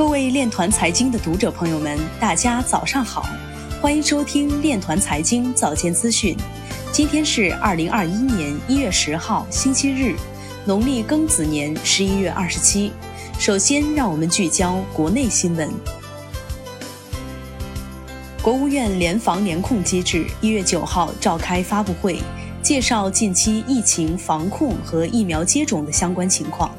各位链团财经的读者朋友们，大家早上好，欢迎收听链团财经早间资讯。今天是二零二一年一月十号，星期日，农历庚子年十一月二十七。首先，让我们聚焦国内新闻。国务院联防联控机制一月九号召开发布会，介绍近期疫情防控和疫苗接种的相关情况。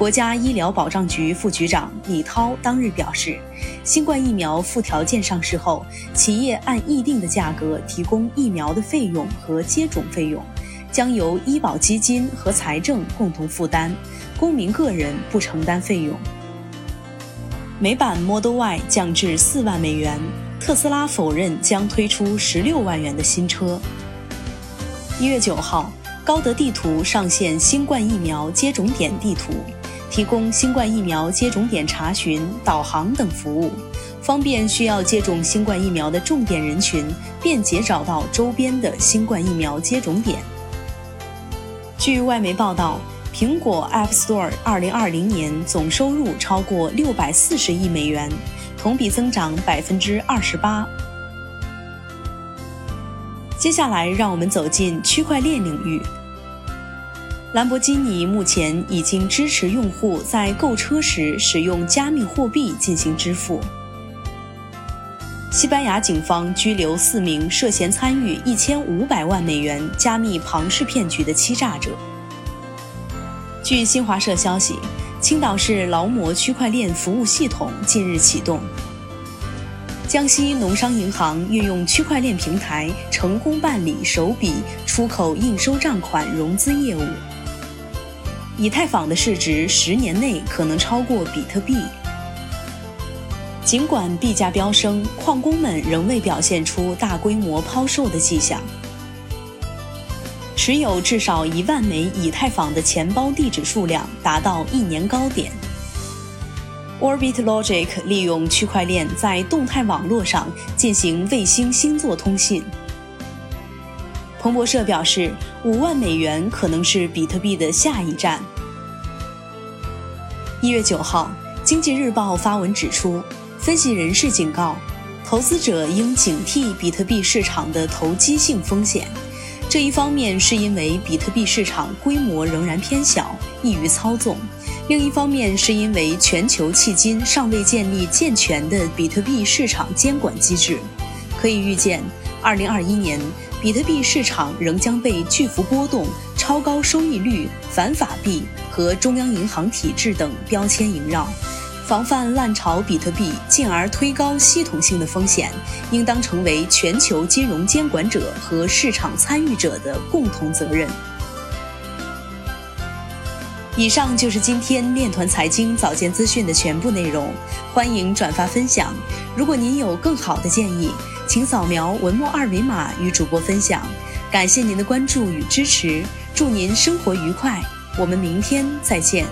国家医疗保障局副局长李涛当日表示，新冠疫苗附条件上市后，企业按议定的价格提供疫苗的费用和接种费用，将由医保基金和财政共同负担，公民个人不承担费用。美版 Model Y 降至四万美元，特斯拉否认将推出十六万元的新车。一月九号，高德地图上线新冠疫苗接种点地图。提供新冠疫苗接种点查询、导航等服务，方便需要接种新冠疫苗的重点人群便捷找到周边的新冠疫苗接种点。据外媒报道，苹果 App Store 2020年总收入超过640亿美元，同比增长28%。接下来，让我们走进区块链领域。兰博基尼目前已经支持用户在购车时使用加密货币进行支付。西班牙警方拘留四名涉嫌参与一千五百万美元加密庞氏骗局的欺诈者。据新华社消息，青岛市劳模区块链服务系统近日启动。江西农商银行运用区块链平台成功办理首笔出口应收账款融资业务。以太坊的市值十年内可能超过比特币。尽管币价飙升，矿工们仍未表现出大规模抛售的迹象。持有至少一万枚以太坊的钱包地址数量达到一年高点。Orbit Logic 利用区块链在动态网络上进行卫星星座通信。彭博社表示，五万美元可能是比特币的下一站。一月九号，《经济日报》发文指出，分析人士警告，投资者应警惕比特币市场的投机性风险。这一方面是因为比特币市场规模仍然偏小，易于操纵；另一方面是因为全球迄今尚未建立健全的比特币市场监管机制。可以预见，二零二一年。比特币市场仍将被巨幅波动、超高收益率、反法币和中央银行体制等标签萦绕，防范烂炒比特币进而推高系统性的风险，应当成为全球金融监管者和市场参与者的共同责任。以上就是今天链团财经早间资讯的全部内容，欢迎转发分享。如果您有更好的建议，请扫描文末二维码与主播分享，感谢您的关注与支持，祝您生活愉快，我们明天再见。